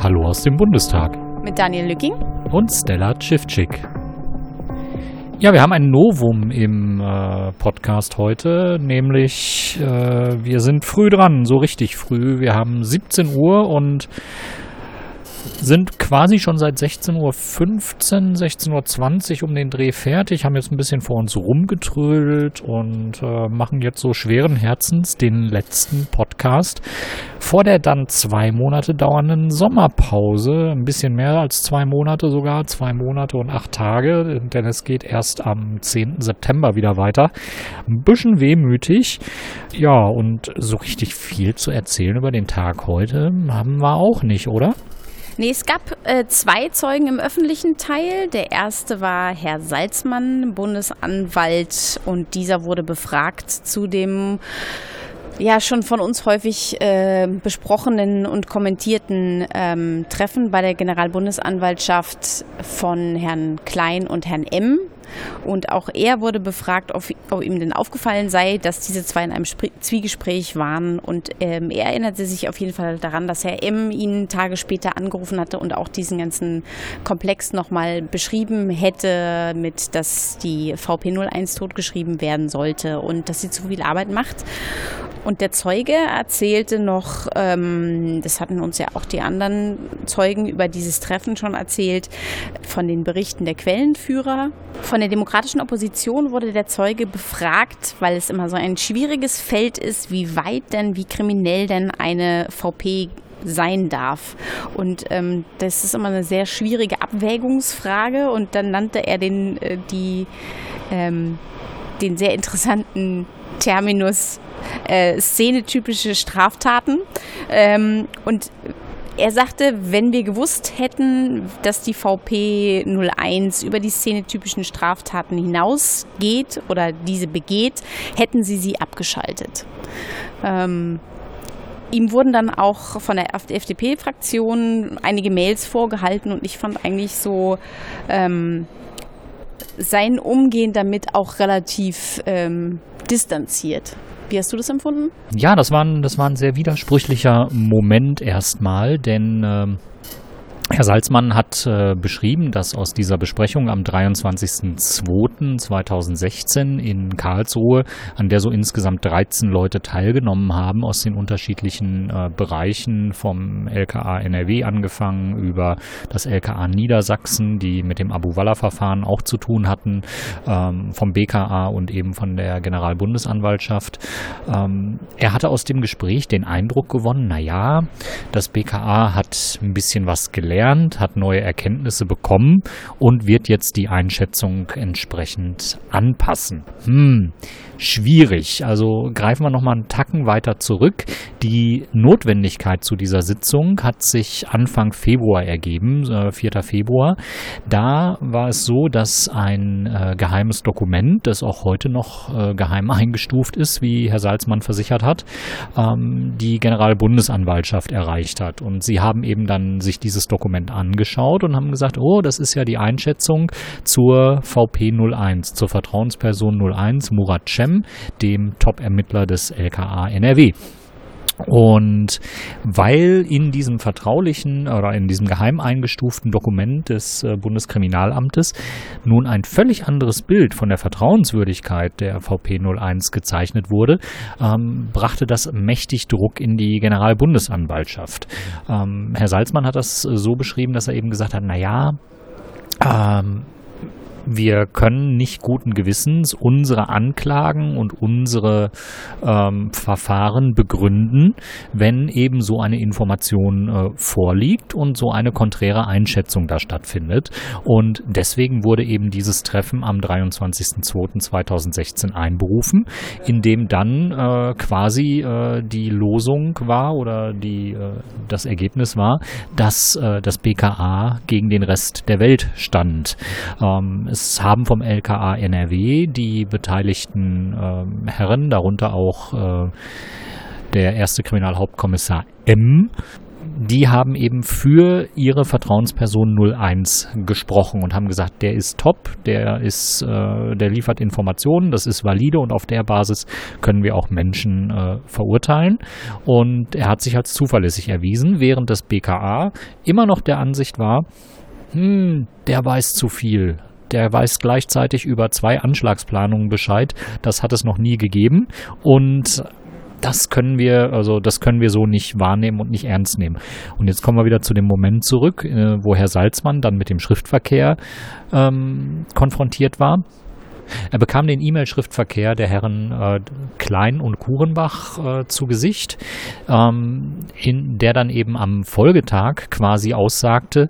Hallo aus dem Bundestag. Mit Daniel Lücking und Stella Tschiffczyk. Ja, wir haben ein Novum im äh, Podcast heute, nämlich äh, wir sind früh dran, so richtig früh. Wir haben 17 Uhr und sind quasi schon seit 16.15 Uhr, 16.20 Uhr um den Dreh fertig, haben jetzt ein bisschen vor uns rumgetrödelt und äh, machen jetzt so schweren Herzens den letzten Podcast vor der dann zwei Monate dauernden Sommerpause. Ein bisschen mehr als zwei Monate sogar, zwei Monate und acht Tage, denn es geht erst am 10. September wieder weiter. Ein bisschen wehmütig. Ja, und so richtig viel zu erzählen über den Tag heute haben wir auch nicht, oder? Nee, es gab äh, zwei Zeugen im öffentlichen Teil. Der erste war Herr Salzmann, Bundesanwalt, und dieser wurde befragt zu dem ja schon von uns häufig äh, besprochenen und kommentierten ähm, Treffen bei der Generalbundesanwaltschaft von Herrn Klein und Herrn M. Und auch er wurde befragt, ob, ob ihm denn aufgefallen sei, dass diese zwei in einem Spr Zwiegespräch waren. Und ähm, er erinnerte sich auf jeden Fall daran, dass Herr M. ihn Tage später angerufen hatte und auch diesen ganzen Komplex nochmal beschrieben hätte, mit dass die VP01 totgeschrieben werden sollte und dass sie zu viel Arbeit macht. Und der Zeuge erzählte noch, ähm, das hatten uns ja auch die anderen Zeugen über dieses Treffen schon erzählt, von den Berichten der Quellenführer. Von der demokratischen Opposition wurde der Zeuge befragt, weil es immer so ein schwieriges Feld ist, wie weit denn, wie kriminell denn eine VP sein darf. Und ähm, das ist immer eine sehr schwierige Abwägungsfrage. Und dann nannte er den, äh, die, ähm, den sehr interessanten Terminus äh, szenetypische Straftaten. Ähm, und er sagte, wenn wir gewusst hätten, dass die VP 01 über die szenetypischen Straftaten hinausgeht oder diese begeht, hätten sie sie abgeschaltet. Ähm, ihm wurden dann auch von der FDP-Fraktion einige Mails vorgehalten und ich fand eigentlich so ähm, sein Umgehen damit auch relativ ähm, distanziert. Wie hast du das empfunden? Ja, das war ein, das war ein sehr widersprüchlicher Moment erstmal, denn ähm, Herr Salzmann hat äh, beschrieben, dass aus dieser Besprechung am 23.02.2016 in Karlsruhe, an der so insgesamt 13 Leute teilgenommen haben aus den unterschiedlichen äh, Bereichen, vom LKA NRW angefangen über das LKA Niedersachsen, die mit dem Abu-Walla-Verfahren auch zu tun hatten, ähm, vom BKA und eben von der Generalbundesanwaltschaft. Ähm, er hatte aus dem Gespräch den Eindruck gewonnen, na ja, das BKA hat ein bisschen was gelernt gelernt, hat neue Erkenntnisse bekommen und wird jetzt die Einschätzung entsprechend anpassen. Hm, schwierig. Also greifen wir nochmal einen Tacken weiter zurück. Die Notwendigkeit zu dieser Sitzung hat sich Anfang Februar ergeben, äh, 4. Februar. Da war es so, dass ein äh, geheimes Dokument, das auch heute noch äh, geheim eingestuft ist, wie Herr Salzmann versichert hat, ähm, die Generalbundesanwaltschaft erreicht hat. Und sie haben eben dann sich dieses Dokument Dokument angeschaut und haben gesagt, oh, das ist ja die Einschätzung zur VP 01, zur Vertrauensperson 01, Murat Cem, dem Top-Ermittler des LKA NRW. Und weil in diesem vertraulichen oder in diesem geheim eingestuften Dokument des äh, Bundeskriminalamtes nun ein völlig anderes Bild von der Vertrauenswürdigkeit der VP 01 gezeichnet wurde, ähm, brachte das mächtig Druck in die Generalbundesanwaltschaft. Ähm, Herr Salzmann hat das so beschrieben, dass er eben gesagt hat, na ja, ähm, wir können nicht guten Gewissens unsere Anklagen und unsere ähm, Verfahren begründen, wenn eben so eine Information äh, vorliegt und so eine konträre Einschätzung da stattfindet. Und deswegen wurde eben dieses Treffen am 23.02.2016 einberufen, in dem dann äh, quasi äh, die Losung war oder die, äh, das Ergebnis war, dass äh, das BKA gegen den Rest der Welt stand. Ähm, es haben vom LKA NRW die beteiligten äh, Herren, darunter auch äh, der erste Kriminalhauptkommissar M, die haben eben für ihre Vertrauensperson 01 gesprochen und haben gesagt, der ist top, der ist, äh, der liefert Informationen, das ist valide und auf der Basis können wir auch Menschen äh, verurteilen. Und er hat sich als zuverlässig erwiesen, während das BKA immer noch der Ansicht war, hm, der weiß zu viel. Der weiß gleichzeitig über zwei Anschlagsplanungen Bescheid. Das hat es noch nie gegeben. Und das können wir, also das können wir so nicht wahrnehmen und nicht ernst nehmen. Und jetzt kommen wir wieder zu dem Moment zurück, äh, wo Herr Salzmann dann mit dem Schriftverkehr ähm, konfrontiert war. Er bekam den E-Mail-Schriftverkehr der Herren äh, Klein und Kurenbach äh, zu Gesicht, ähm, in der dann eben am Folgetag quasi aussagte,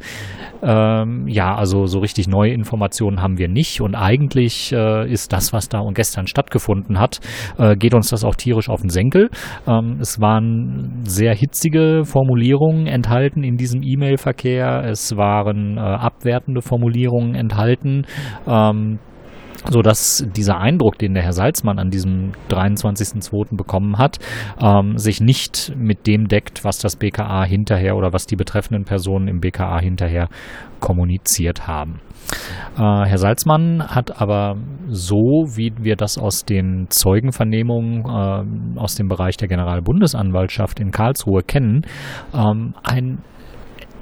ähm, ja, also so richtig neue Informationen haben wir nicht und eigentlich äh, ist das, was da und gestern stattgefunden hat, äh, geht uns das auch tierisch auf den Senkel. Ähm, es waren sehr hitzige Formulierungen enthalten in diesem E-Mail-Verkehr. Es waren äh, abwertende Formulierungen enthalten. Ähm, so dass dieser Eindruck, den der Herr Salzmann an diesem 23.02. bekommen hat, ähm, sich nicht mit dem deckt, was das BKA hinterher oder was die betreffenden Personen im BKA hinterher kommuniziert haben. Äh, Herr Salzmann hat aber so, wie wir das aus den Zeugenvernehmungen äh, aus dem Bereich der Generalbundesanwaltschaft in Karlsruhe kennen, ähm, ein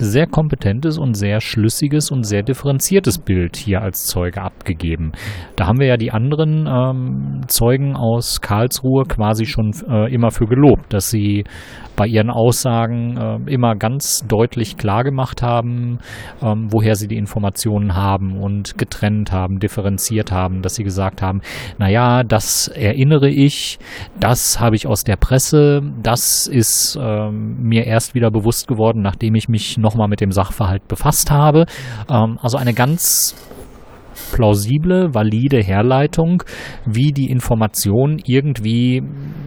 sehr kompetentes und sehr schlüssiges und sehr differenziertes Bild hier als Zeuge abgegeben. Da haben wir ja die anderen ähm, Zeugen aus Karlsruhe quasi schon äh, immer für gelobt, dass sie bei ihren Aussagen äh, immer ganz deutlich klargemacht haben, ähm, woher sie die Informationen haben und getrennt haben, differenziert haben, dass sie gesagt haben, naja, das erinnere ich, das habe ich aus der Presse, das ist ähm, mir erst wieder bewusst geworden, nachdem ich mich nochmal mit dem Sachverhalt befasst habe. Ähm, also eine ganz plausible, valide Herleitung, wie die Information irgendwie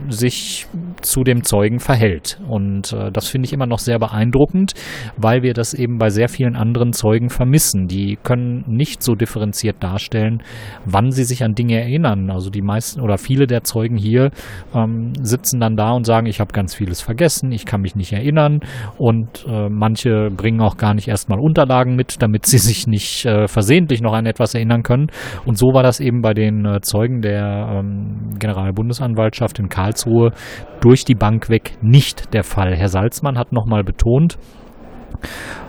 sich zu dem Zeugen verhält. Und äh, das finde ich immer noch sehr beeindruckend, weil wir das eben bei sehr vielen anderen Zeugen vermissen. Die können nicht so differenziert darstellen, wann sie sich an Dinge erinnern. Also die meisten oder viele der Zeugen hier ähm, sitzen dann da und sagen, ich habe ganz vieles vergessen, ich kann mich nicht erinnern. Und äh, manche bringen auch gar nicht erstmal Unterlagen mit, damit sie sich nicht äh, versehentlich noch an etwas erinnern können. Und so war das eben bei den äh, Zeugen der ähm, Generalbundesanwaltschaft in Karlsruhe durch die Bank weg nicht der Fall. Herr Salzmann hat nochmal betont,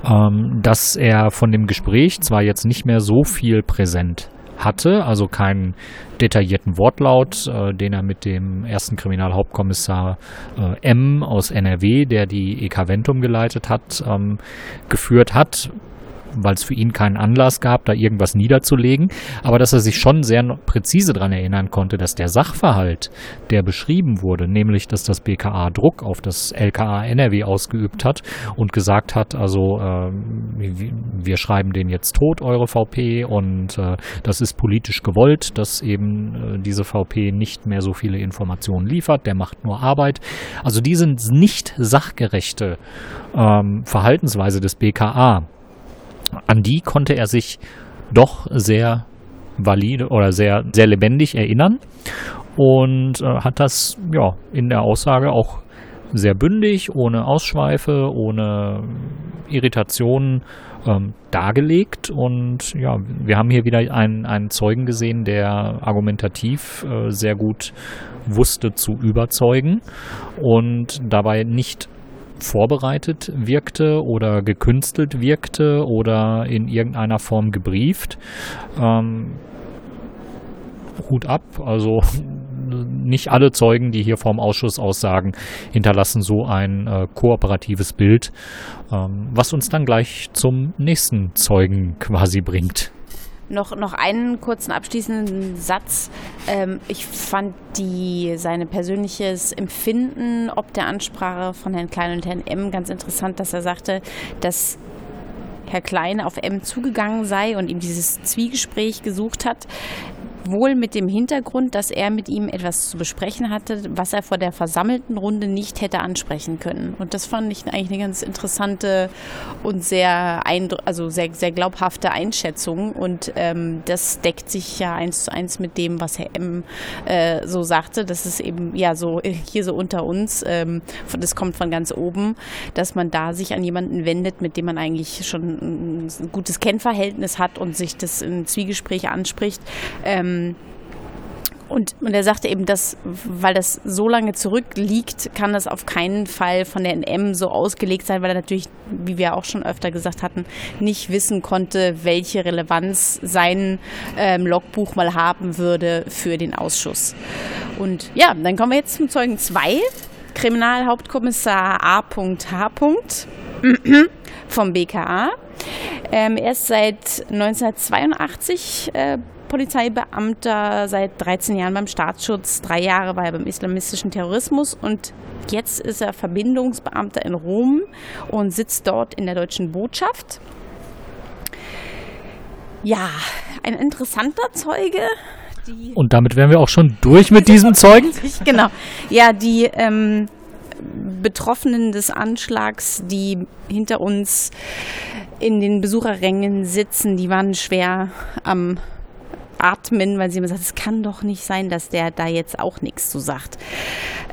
ähm, dass er von dem Gespräch zwar jetzt nicht mehr so viel präsent hatte, also keinen detaillierten Wortlaut, äh, den er mit dem ersten Kriminalhauptkommissar äh, M aus NRW, der die EK Ventum geleitet hat, ähm, geführt hat, weil es für ihn keinen Anlass gab, da irgendwas niederzulegen, aber dass er sich schon sehr präzise daran erinnern konnte, dass der Sachverhalt, der beschrieben wurde, nämlich dass das BKA Druck auf das LKA NRW ausgeübt hat und gesagt hat, also äh, wir schreiben den jetzt tot, eure VP, und äh, das ist politisch gewollt, dass eben äh, diese VP nicht mehr so viele Informationen liefert, der macht nur Arbeit. Also die sind nicht sachgerechte ähm, Verhaltensweise des BKA an die konnte er sich doch sehr valide oder sehr, sehr lebendig erinnern und äh, hat das ja in der Aussage auch sehr bündig, ohne Ausschweife, ohne Irritationen ähm, dargelegt. Und ja, wir haben hier wieder einen, einen Zeugen gesehen, der argumentativ äh, sehr gut wusste zu überzeugen und dabei nicht vorbereitet wirkte oder gekünstelt wirkte oder in irgendeiner Form gebrieft. Ähm, Hut ab, also nicht alle Zeugen, die hier vorm Ausschuss aussagen, hinterlassen so ein äh, kooperatives Bild, ähm, was uns dann gleich zum nächsten Zeugen quasi bringt. Noch, noch einen kurzen abschließenden Satz. Ähm, ich fand die, sein persönliches Empfinden ob der Ansprache von Herrn Klein und Herrn M ganz interessant, dass er sagte, dass Herr Klein auf M zugegangen sei und ihm dieses Zwiegespräch gesucht hat wohl mit dem Hintergrund, dass er mit ihm etwas zu besprechen hatte, was er vor der versammelten Runde nicht hätte ansprechen können. Und das fand ich eigentlich eine ganz interessante und sehr, also sehr, sehr glaubhafte Einschätzung. Und ähm, das deckt sich ja eins zu eins mit dem, was Herr M. Äh, so sagte. Das ist eben ja so hier so unter uns. Ähm, das kommt von ganz oben, dass man da sich an jemanden wendet, mit dem man eigentlich schon ein gutes Kennverhältnis hat und sich das in Zwiegespräche anspricht. Ähm, und, und er sagte eben, dass, weil das so lange zurückliegt, kann das auf keinen Fall von der NM so ausgelegt sein, weil er natürlich, wie wir auch schon öfter gesagt hatten, nicht wissen konnte, welche Relevanz sein ähm, Logbuch mal haben würde für den Ausschuss. Und ja, dann kommen wir jetzt zum Zeugen 2, Kriminalhauptkommissar A.H. vom BKA. Ähm, er ist seit 1982 äh, Polizeibeamter, seit 13 Jahren beim Staatsschutz, drei Jahre war er beim islamistischen Terrorismus und jetzt ist er Verbindungsbeamter in Rom und sitzt dort in der deutschen Botschaft. Ja, ein interessanter Zeuge. und damit wären wir auch schon durch mit diesem Zeugen. genau. Ja, die ähm, Betroffenen des Anschlags, die hinter uns in den Besucherrängen sitzen, die waren schwer am Atmen, weil sie immer sagt, es kann doch nicht sein, dass der da jetzt auch nichts zu sagt.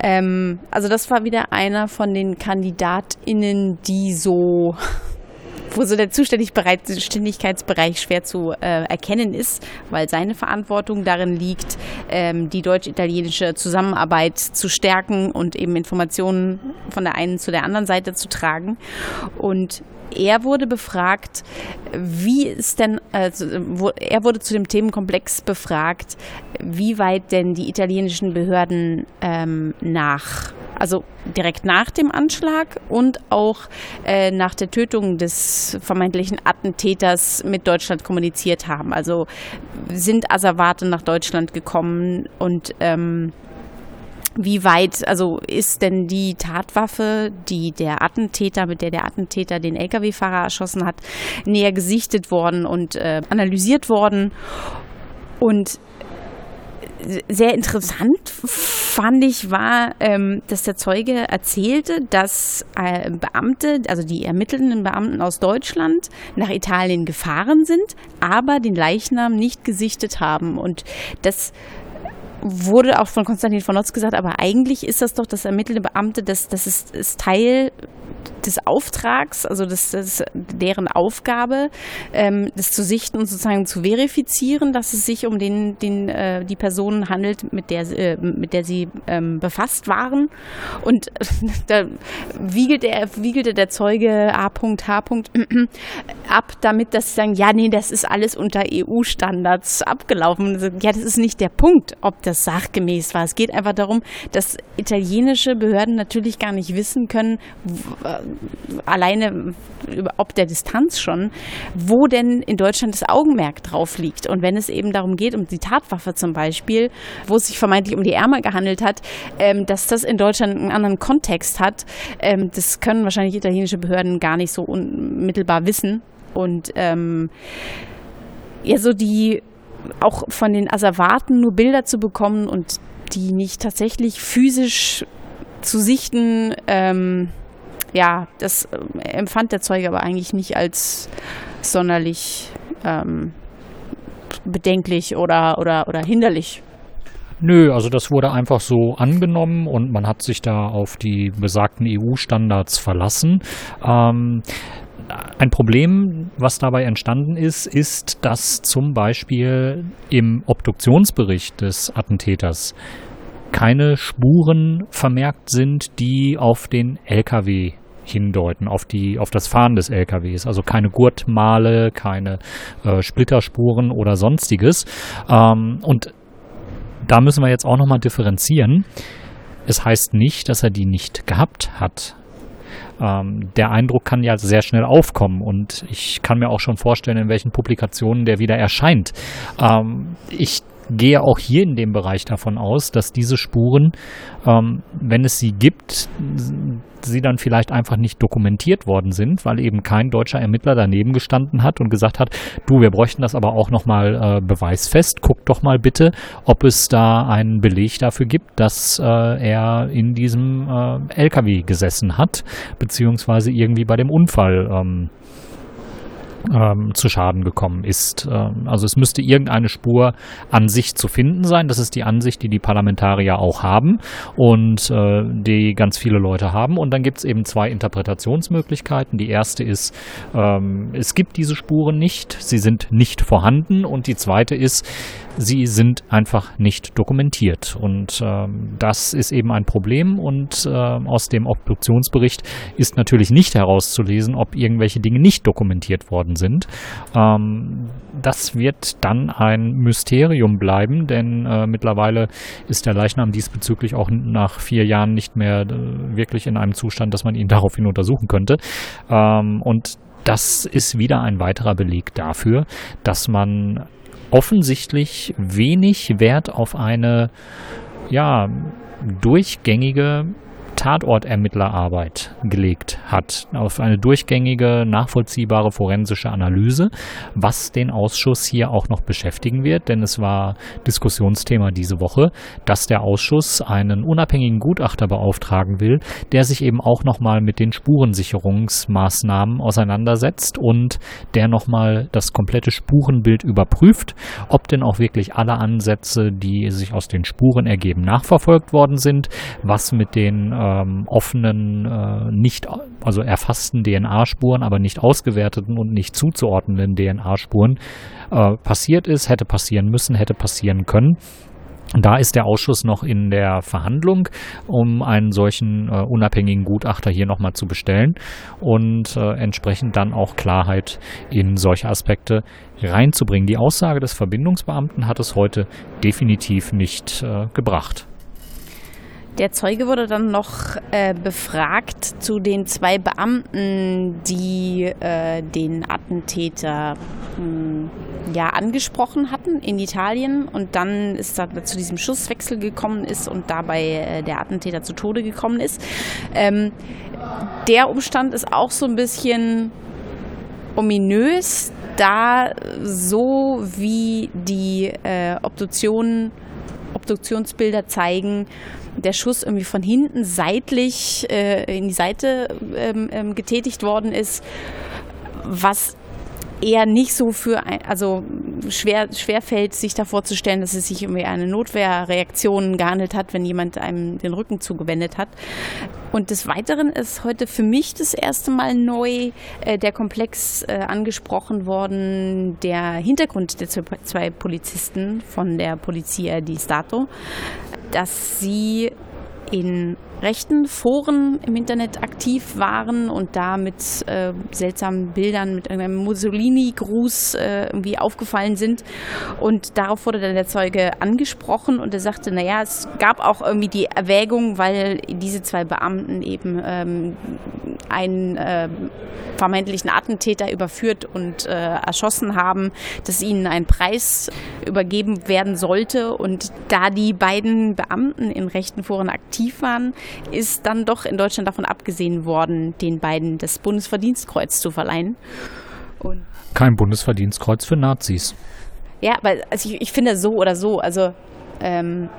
Ähm, also das war wieder einer von den KandidatInnen, die so wo so der Zuständigkeitsbereich schwer zu äh, erkennen ist, weil seine Verantwortung darin liegt, ähm, die deutsch-italienische Zusammenarbeit zu stärken und eben Informationen von der einen zu der anderen Seite zu tragen. Und er wurde befragt, wie ist denn, also, wo, er wurde zu dem Themenkomplex befragt, wie weit denn die italienischen Behörden ähm, nach, also direkt nach dem Anschlag und auch äh, nach der Tötung des vermeintlichen Attentäters mit Deutschland kommuniziert haben. Also sind Asservate nach Deutschland gekommen und ähm, wie weit, also ist denn die Tatwaffe, die der Attentäter, mit der der Attentäter den Lkw-Fahrer erschossen hat, näher gesichtet worden und äh, analysiert worden? Und sehr interessant fand ich war, ähm, dass der Zeuge erzählte, dass äh, Beamte, also die ermittelnden Beamten aus Deutschland, nach Italien gefahren sind, aber den Leichnam nicht gesichtet haben. Und das wurde auch von Konstantin von Notz gesagt, aber eigentlich ist das doch das ermittelnde Beamte, das, das ist, ist Teil des Auftrags, also das, das deren Aufgabe, ähm, das zu sichten und sozusagen zu verifizieren, dass es sich um den, den äh, die Person handelt, mit der äh, mit der sie ähm, befasst waren. Und da wiegelte, er, wiegelte der Zeuge A.H. ab, damit sie sagen, ja, nee, das ist alles unter EU-Standards abgelaufen. Ja, das ist nicht der Punkt, ob das sachgemäß war. Es geht einfach darum, dass italienische Behörden natürlich gar nicht wissen können, alleine ob der Distanz schon, wo denn in Deutschland das Augenmerk drauf liegt. Und wenn es eben darum geht, um die Tatwaffe zum Beispiel, wo es sich vermeintlich um die Ärmel gehandelt hat, ähm, dass das in Deutschland einen anderen Kontext hat, ähm, das können wahrscheinlich italienische Behörden gar nicht so unmittelbar wissen. Und ähm, ja, so die auch von den Asservaten nur Bilder zu bekommen und die nicht tatsächlich physisch zu sichten, ähm, ja, das äh, empfand der Zeuge aber eigentlich nicht als sonderlich ähm, bedenklich oder, oder, oder hinderlich. Nö, also das wurde einfach so angenommen und man hat sich da auf die besagten EU-Standards verlassen. Ähm, ein Problem, was dabei entstanden ist, ist, dass zum Beispiel im Obduktionsbericht des Attentäters keine Spuren vermerkt sind, die auf den LKW hindeuten auf die auf das Fahren des LKWs. Also keine Gurtmale, keine äh, Splitterspuren oder sonstiges. Ähm, und da müssen wir jetzt auch nochmal differenzieren. Es heißt nicht, dass er die nicht gehabt hat. Ähm, der Eindruck kann ja sehr schnell aufkommen und ich kann mir auch schon vorstellen, in welchen Publikationen der wieder erscheint. Ähm, ich gehe auch hier in dem Bereich davon aus, dass diese Spuren, ähm, wenn es sie gibt, sie dann vielleicht einfach nicht dokumentiert worden sind, weil eben kein deutscher Ermittler daneben gestanden hat und gesagt hat, du, wir bräuchten das aber auch nochmal äh, beweisfest, guck doch mal bitte, ob es da einen Beleg dafür gibt, dass äh, er in diesem äh, LKW gesessen hat, beziehungsweise irgendwie bei dem Unfall ähm, ähm, zu Schaden gekommen ist. Ähm, also es müsste irgendeine Spur an sich zu finden sein. Das ist die Ansicht, die die Parlamentarier auch haben und äh, die ganz viele Leute haben. Und dann gibt es eben zwei Interpretationsmöglichkeiten. Die erste ist, ähm, es gibt diese Spuren nicht, sie sind nicht vorhanden. Und die zweite ist, sie sind einfach nicht dokumentiert. Und ähm, das ist eben ein Problem. Und äh, aus dem Obduktionsbericht ist natürlich nicht herauszulesen, ob irgendwelche Dinge nicht dokumentiert worden sind. Ähm, das wird dann ein Mysterium bleiben, denn äh, mittlerweile ist der Leichnam diesbezüglich auch nach vier Jahren nicht mehr äh, wirklich in einem Zustand, dass man ihn daraufhin untersuchen könnte. Ähm, und das ist wieder ein weiterer Beleg dafür, dass man offensichtlich wenig Wert auf eine ja, durchgängige Tatortermittlerarbeit gelegt hat, auf eine durchgängige, nachvollziehbare forensische Analyse, was den Ausschuss hier auch noch beschäftigen wird, denn es war Diskussionsthema diese Woche, dass der Ausschuss einen unabhängigen Gutachter beauftragen will, der sich eben auch nochmal mit den Spurensicherungsmaßnahmen auseinandersetzt und der nochmal das komplette Spurenbild überprüft, ob denn auch wirklich alle Ansätze, die sich aus den Spuren ergeben, nachverfolgt worden sind, was mit den äh, ähm, offenen, äh, nicht, also erfassten DNA-Spuren, aber nicht ausgewerteten und nicht zuzuordnenden DNA-Spuren äh, passiert ist, hätte passieren müssen, hätte passieren können. Da ist der Ausschuss noch in der Verhandlung, um einen solchen äh, unabhängigen Gutachter hier nochmal zu bestellen und äh, entsprechend dann auch Klarheit in solche Aspekte reinzubringen. Die Aussage des Verbindungsbeamten hat es heute definitiv nicht äh, gebracht. Der Zeuge wurde dann noch äh, befragt zu den zwei Beamten, die äh, den Attentäter mh, hm, ja angesprochen hatten in Italien und dann ist da zu diesem Schusswechsel gekommen ist und dabei äh, der Attentäter zu Tode gekommen ist. Ähm, der Umstand ist auch so ein bisschen ominös, da so wie die äh, Obduktionen, Obduktionsbilder zeigen, der Schuss irgendwie von hinten seitlich äh, in die Seite ähm, ähm, getätigt worden ist, was eher nicht so für, ein, also schwer, schwer fällt, sich da vorzustellen, dass es sich um eine Notwehrreaktion gehandelt hat, wenn jemand einem den Rücken zugewendet hat. Und des Weiteren ist heute für mich das erste Mal neu äh, der Komplex äh, angesprochen worden, der Hintergrund der zwei Polizisten von der Polizia di Stato, dass sie in rechten Foren im Internet aktiv waren und da mit äh, seltsamen Bildern, mit einem Mussolini-Gruß äh, irgendwie aufgefallen sind. Und darauf wurde dann der Zeuge angesprochen und er sagte, naja, es gab auch irgendwie die Erwägung, weil diese zwei Beamten eben ähm, einen äh, vermeintlichen Attentäter überführt und äh, erschossen haben, dass ihnen ein Preis übergeben werden sollte. Und da die beiden Beamten in rechten Foren aktiv waren, ist dann doch in Deutschland davon abgesehen worden, den beiden das Bundesverdienstkreuz zu verleihen. Und Kein Bundesverdienstkreuz für Nazis. Ja, weil also ich, ich finde so oder so, also ähm,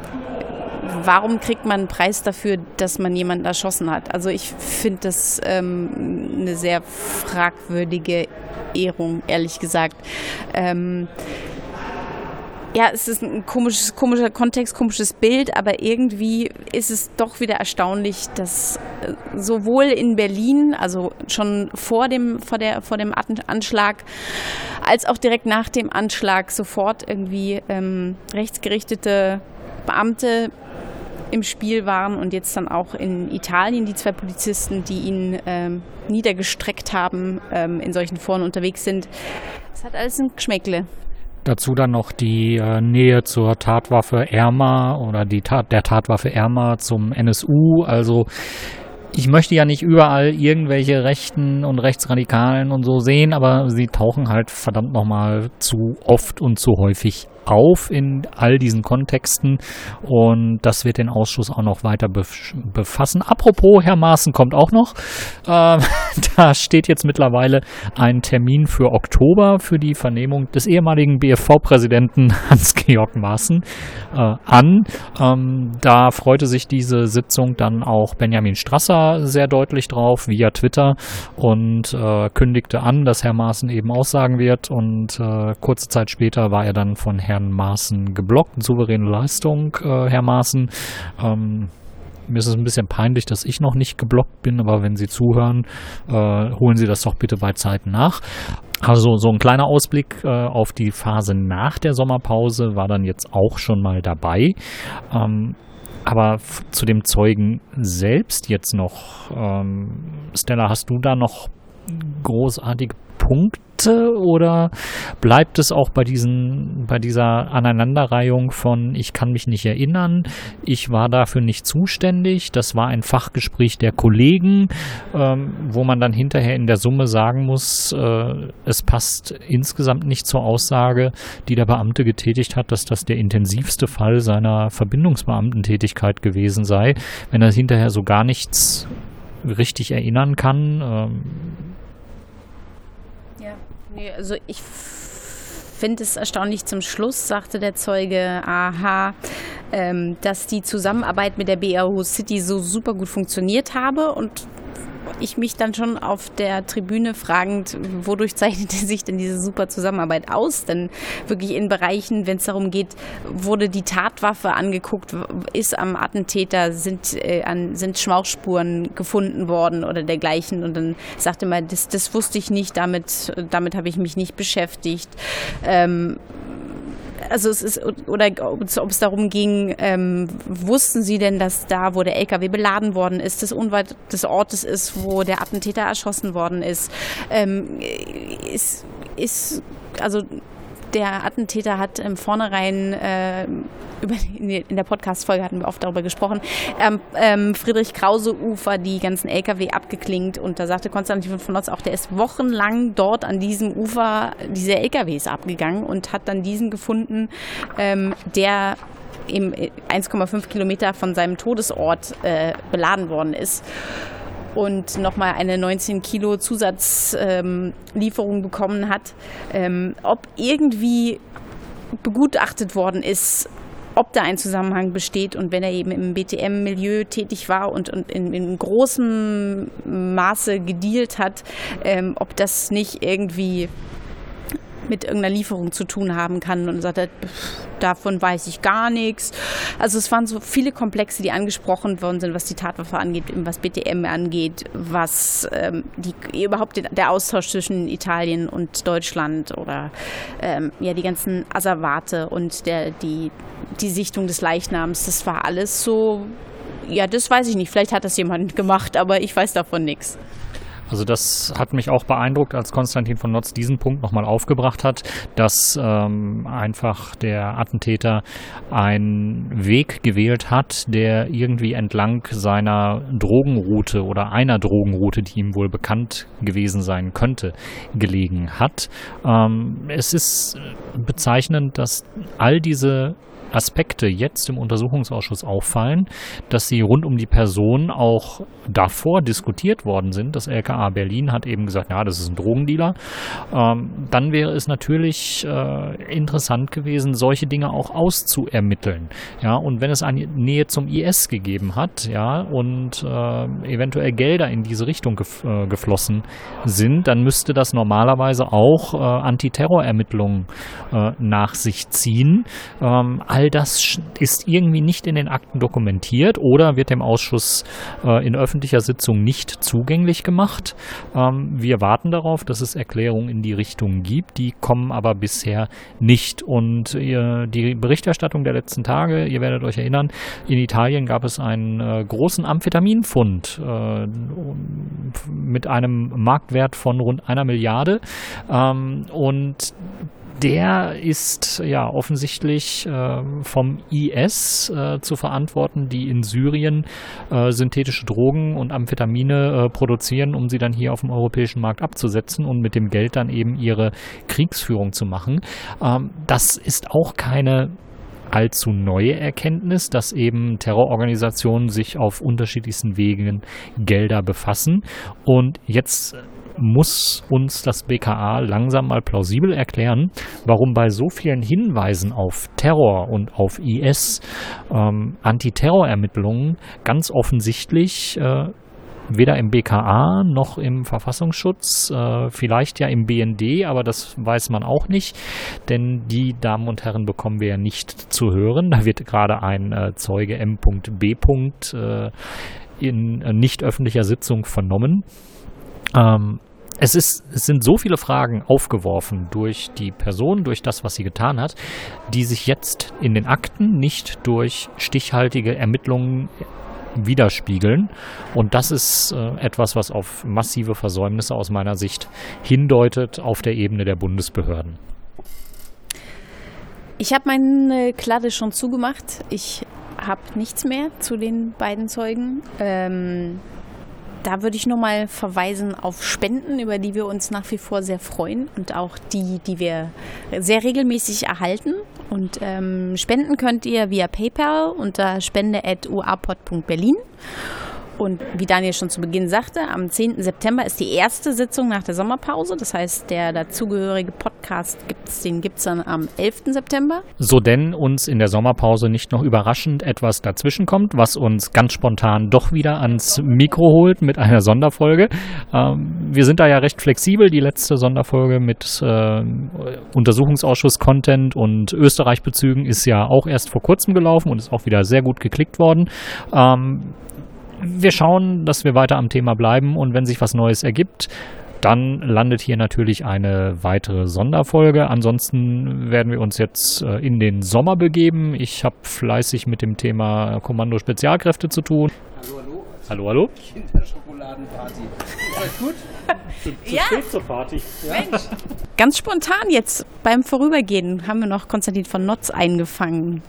warum kriegt man einen Preis dafür, dass man jemanden erschossen hat? Also ich finde das ähm, eine sehr fragwürdige Ehrung, ehrlich gesagt. Ähm, ja, es ist ein komisches, komischer Kontext, komisches Bild, aber irgendwie ist es doch wieder erstaunlich, dass äh, sowohl in Berlin, also schon vor dem, vor der, vor dem Anschlag, als auch direkt nach dem Anschlag sofort irgendwie ähm, rechtsgerichtete Beamte im Spiel waren und jetzt dann auch in Italien die zwei Polizisten, die ihn ähm, niedergestreckt haben, ähm, in solchen Foren unterwegs sind. Das hat alles ein Geschmäckle. Dazu dann noch die äh, Nähe zur Tatwaffe Erma oder die Tat, der Tatwaffe Erma zum NSU. Also ich möchte ja nicht überall irgendwelche Rechten und Rechtsradikalen und so sehen, aber sie tauchen halt verdammt nochmal zu oft und zu häufig auf in all diesen Kontexten und das wird den Ausschuss auch noch weiter befassen. Apropos, Herr Maaßen kommt auch noch. Äh, da steht jetzt mittlerweile ein Termin für Oktober für die Vernehmung des ehemaligen BFV-Präsidenten Hans-Georg Maaßen äh, an. Ähm, da freute sich diese Sitzung dann auch Benjamin Strasser sehr deutlich drauf via Twitter und äh, kündigte an, dass Herr Maaßen eben aussagen wird und äh, kurze Zeit später war er dann von Herrn Maaßen geblockt. Souveräne Leistung, äh, Herr Maaßen. Ähm, mir ist es ein bisschen peinlich, dass ich noch nicht geblockt bin, aber wenn Sie zuhören, äh, holen Sie das doch bitte bei Zeiten nach. Also so ein kleiner Ausblick äh, auf die Phase nach der Sommerpause war dann jetzt auch schon mal dabei. Ähm, aber zu dem Zeugen selbst jetzt noch, ähm, Stella, hast du da noch großartige Punkte oder bleibt es auch bei diesen, bei dieser Aneinanderreihung von ich kann mich nicht erinnern, ich war dafür nicht zuständig, das war ein Fachgespräch der Kollegen, ähm, wo man dann hinterher in der Summe sagen muss, äh, es passt insgesamt nicht zur Aussage, die der Beamte getätigt hat, dass das der intensivste Fall seiner Verbindungsbeamtentätigkeit gewesen sei, wenn er hinterher so gar nichts richtig erinnern kann. Ähm, Nee, also ich finde es erstaunlich zum Schluss, sagte der Zeuge, aha, ähm, dass die Zusammenarbeit mit der BAU City so super gut funktioniert habe und ich mich dann schon auf der Tribüne fragend, wodurch zeichnete sich denn diese super Zusammenarbeit aus? Denn wirklich in Bereichen, wenn es darum geht, wurde die Tatwaffe angeguckt, ist am Attentäter, sind, äh, an, sind Schmauchspuren gefunden worden oder dergleichen. Und dann sagte man, das, das wusste ich nicht, damit, damit habe ich mich nicht beschäftigt. Ähm, also es ist, oder ob es, darum ging, ähm, wussten Sie denn, dass da, wo der LKW beladen worden ist, das unweit des Ortes ist, wo der Attentäter erschossen worden ist, ähm, ist, ist, also der Attentäter hat im Vornherein, äh, über, in der Podcast-Folge hatten wir oft darüber gesprochen, ähm, ähm, Friedrich-Krause-Ufer die ganzen LKW abgeklingt und da sagte Konstantin von Notz auch, der ist wochenlang dort an diesem Ufer diese LKWs abgegangen und hat dann diesen gefunden, ähm, der eben 1,5 Kilometer von seinem Todesort äh, beladen worden ist und nochmal eine 19 Kilo Zusatzlieferung ähm, bekommen hat, ähm, ob irgendwie begutachtet worden ist, ob da ein Zusammenhang besteht und wenn er eben im BTM-Milieu tätig war und, und in, in, großem Maße gedealt hat, ähm, ob das nicht irgendwie mit irgendeiner Lieferung zu tun haben kann und sagt, davon weiß ich gar nichts. Also es waren so viele Komplexe, die angesprochen worden sind, was die Tatwaffe angeht, was BTM angeht, was ähm, die, überhaupt der Austausch zwischen Italien und Deutschland oder ähm, ja die ganzen Asservate und der, die, die Sichtung des Leichnams, das war alles so, ja, das weiß ich nicht. Vielleicht hat das jemand gemacht, aber ich weiß davon nichts. Also das hat mich auch beeindruckt, als Konstantin von Notz diesen Punkt nochmal aufgebracht hat, dass ähm, einfach der Attentäter einen Weg gewählt hat, der irgendwie entlang seiner Drogenroute oder einer Drogenroute, die ihm wohl bekannt gewesen sein könnte, gelegen hat. Ähm, es ist bezeichnend, dass all diese Aspekte jetzt im Untersuchungsausschuss auffallen, dass sie rund um die Person auch davor diskutiert worden sind. Das LKA Berlin hat eben gesagt, ja, das ist ein Drogendealer. Ähm, dann wäre es natürlich äh, interessant gewesen, solche Dinge auch auszuermitteln. Ja, und wenn es eine Nähe zum IS gegeben hat, ja, und äh, eventuell Gelder in diese Richtung gef äh, geflossen sind, dann müsste das normalerweise auch äh, Antiterrorermittlungen äh, nach sich ziehen. Ähm, all das ist irgendwie nicht in den Akten dokumentiert oder wird dem Ausschuss äh, in öffentlicher Sitzung nicht zugänglich gemacht. Ähm, wir warten darauf, dass es Erklärungen in die Richtung gibt, die kommen aber bisher nicht. Und äh, die Berichterstattung der letzten Tage, ihr werdet euch erinnern, in Italien gab es einen äh, großen Amphetaminfund äh, mit einem Marktwert von rund einer Milliarde. Ähm, und der ist ja offensichtlich äh, vom IS äh, zu verantworten, die in Syrien äh, synthetische Drogen und Amphetamine äh, produzieren, um sie dann hier auf dem europäischen Markt abzusetzen und mit dem Geld dann eben ihre Kriegsführung zu machen. Ähm, das ist auch keine allzu neue Erkenntnis, dass eben Terrororganisationen sich auf unterschiedlichsten Wegen Gelder befassen. Und jetzt muss uns das BKA langsam mal plausibel erklären, warum bei so vielen Hinweisen auf Terror und auf IS ähm, Antiterrorermittlungen ganz offensichtlich äh, weder im BKA noch im Verfassungsschutz, äh, vielleicht ja im BND, aber das weiß man auch nicht, denn die Damen und Herren bekommen wir ja nicht zu hören. Da wird gerade ein äh, Zeuge M.B. Äh, in äh, nicht öffentlicher Sitzung vernommen. Ähm, es, ist, es sind so viele Fragen aufgeworfen durch die Person, durch das, was sie getan hat, die sich jetzt in den Akten nicht durch stichhaltige Ermittlungen widerspiegeln. Und das ist äh, etwas, was auf massive Versäumnisse aus meiner Sicht hindeutet auf der Ebene der Bundesbehörden. Ich habe meine Kladde schon zugemacht. Ich habe nichts mehr zu den beiden Zeugen. Ähm, da würde ich nochmal verweisen auf Spenden, über die wir uns nach wie vor sehr freuen und auch die, die wir sehr regelmäßig erhalten. Und ähm, spenden könnt ihr via PayPal unter spende.uapod.berlin. Und wie Daniel schon zu Beginn sagte, am 10. September ist die erste Sitzung nach der Sommerpause. Das heißt, der dazugehörige Podcast gibt's, den gibt es dann am 11. September. So denn uns in der Sommerpause nicht noch überraschend etwas dazwischen kommt, was uns ganz spontan doch wieder ans Mikro holt mit einer Sonderfolge. Ähm, wir sind da ja recht flexibel. Die letzte Sonderfolge mit äh, Untersuchungsausschuss-Content und Österreich-Bezügen ist ja auch erst vor kurzem gelaufen und ist auch wieder sehr gut geklickt worden. Ähm, wir schauen, dass wir weiter am Thema bleiben und wenn sich was Neues ergibt, dann landet hier natürlich eine weitere Sonderfolge. Ansonsten werden wir uns jetzt äh, in den Sommer begeben. Ich habe fleißig mit dem Thema Kommando Spezialkräfte zu tun. Hallo, hallo. Hallo, hallo. Kinderschokoladenparty. Ist das gut? zu, zu ja. spät zur Party. Ja. Mensch. Ganz spontan jetzt beim Vorübergehen haben wir noch Konstantin von Notz eingefangen.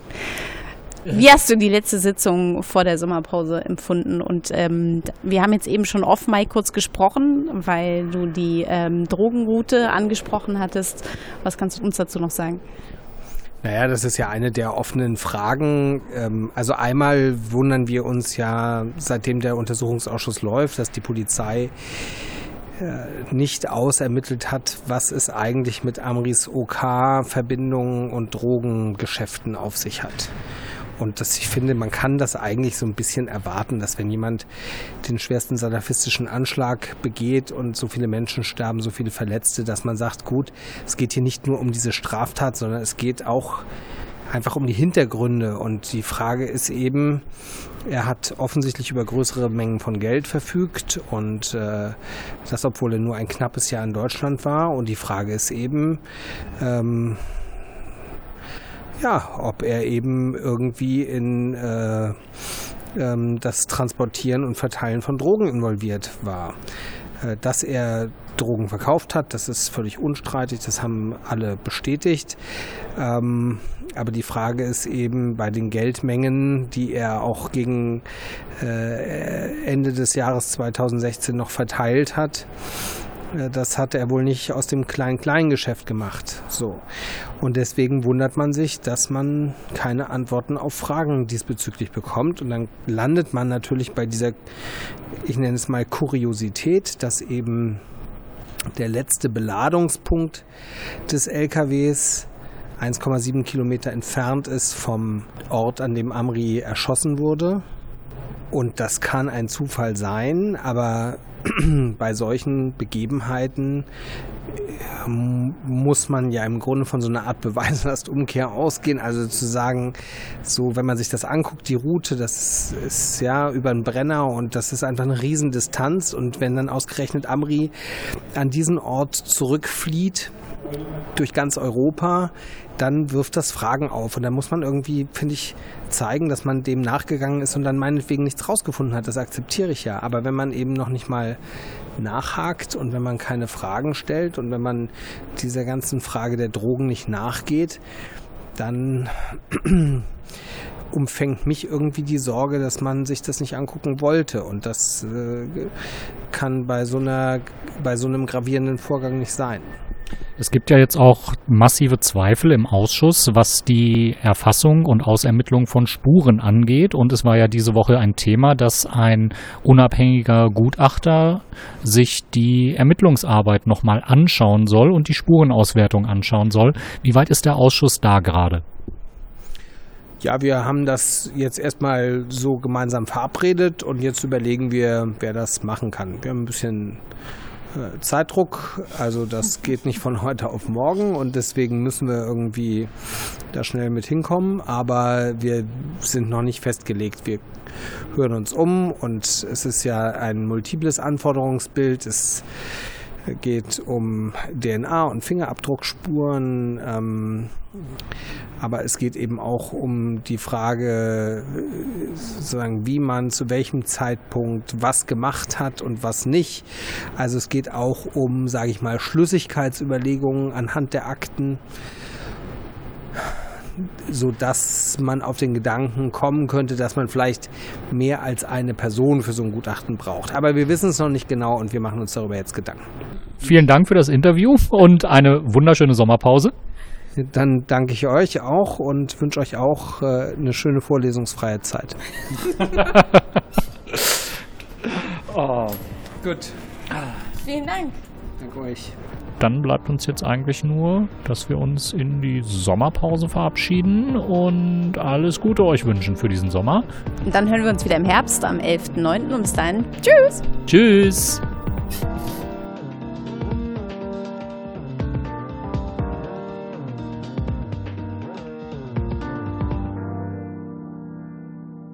Wie hast du die letzte Sitzung vor der Sommerpause empfunden? Und ähm, wir haben jetzt eben schon off Mike kurz gesprochen, weil du die ähm, Drogenroute angesprochen hattest. Was kannst du uns dazu noch sagen? Naja, das ist ja eine der offenen Fragen. Ähm, also einmal wundern wir uns ja, seitdem der Untersuchungsausschuss läuft, dass die Polizei äh, nicht ausermittelt hat, was es eigentlich mit Amris OK-Verbindungen und Drogengeschäften auf sich hat. Und das, ich finde, man kann das eigentlich so ein bisschen erwarten, dass wenn jemand den schwersten salafistischen Anschlag begeht und so viele Menschen sterben, so viele Verletzte, dass man sagt, gut, es geht hier nicht nur um diese Straftat, sondern es geht auch einfach um die Hintergründe. Und die Frage ist eben, er hat offensichtlich über größere Mengen von Geld verfügt und äh, das, obwohl er nur ein knappes Jahr in Deutschland war. Und die Frage ist eben, ähm, ja, ob er eben irgendwie in äh, ähm, das Transportieren und Verteilen von Drogen involviert war. Äh, dass er Drogen verkauft hat, das ist völlig unstreitig, das haben alle bestätigt. Ähm, aber die Frage ist eben bei den Geldmengen, die er auch gegen äh, Ende des Jahres 2016 noch verteilt hat, das hat er wohl nicht aus dem Klein-Klein-Geschäft gemacht. So. Und deswegen wundert man sich, dass man keine Antworten auf Fragen diesbezüglich bekommt. Und dann landet man natürlich bei dieser, ich nenne es mal Kuriosität, dass eben der letzte Beladungspunkt des LKWs 1,7 Kilometer entfernt ist vom Ort, an dem Amri erschossen wurde. Und das kann ein Zufall sein, aber bei solchen Begebenheiten äh, muss man ja im Grunde von so einer Art Beweislastumkehr ausgehen. Also zu sagen, so wenn man sich das anguckt, die Route, das ist ja über einen Brenner und das ist einfach eine Riesendistanz. Und wenn dann ausgerechnet Amri an diesen Ort zurückflieht, durch ganz Europa, dann wirft das Fragen auf. Und da muss man irgendwie, finde ich, zeigen, dass man dem nachgegangen ist und dann meinetwegen nichts rausgefunden hat. Das akzeptiere ich ja. Aber wenn man eben noch nicht mal nachhakt und wenn man keine Fragen stellt und wenn man dieser ganzen Frage der Drogen nicht nachgeht, dann umfängt mich irgendwie die Sorge, dass man sich das nicht angucken wollte. Und das äh, kann bei so, einer, bei so einem gravierenden Vorgang nicht sein. Es gibt ja jetzt auch massive Zweifel im Ausschuss, was die Erfassung und Ausermittlung von Spuren angeht. Und es war ja diese Woche ein Thema, dass ein unabhängiger Gutachter sich die Ermittlungsarbeit nochmal anschauen soll und die Spurenauswertung anschauen soll. Wie weit ist der Ausschuss da gerade? Ja, wir haben das jetzt erstmal so gemeinsam verabredet und jetzt überlegen wir, wer das machen kann. Wir haben ein bisschen Zeitdruck, also das geht nicht von heute auf morgen und deswegen müssen wir irgendwie da schnell mit hinkommen, aber wir sind noch nicht festgelegt. Wir hören uns um und es ist ja ein multiples Anforderungsbild. Es geht um DNA und Fingerabdruckspuren, ähm, aber es geht eben auch um die Frage, sozusagen, wie man zu welchem Zeitpunkt was gemacht hat und was nicht. Also es geht auch um, sage ich mal, Schlüssigkeitsüberlegungen anhand der Akten so dass man auf den Gedanken kommen könnte, dass man vielleicht mehr als eine Person für so ein Gutachten braucht. Aber wir wissen es noch nicht genau und wir machen uns darüber jetzt Gedanken. Vielen Dank für das Interview und eine wunderschöne Sommerpause. Dann danke ich euch auch und wünsche euch auch äh, eine schöne vorlesungsfreie Zeit. oh. Gut. Vielen Dank. Danke euch dann bleibt uns jetzt eigentlich nur, dass wir uns in die Sommerpause verabschieden und alles Gute euch wünschen für diesen Sommer. Und dann hören wir uns wieder im Herbst am 11.09. und bis dahin. Tschüss. Tschüss.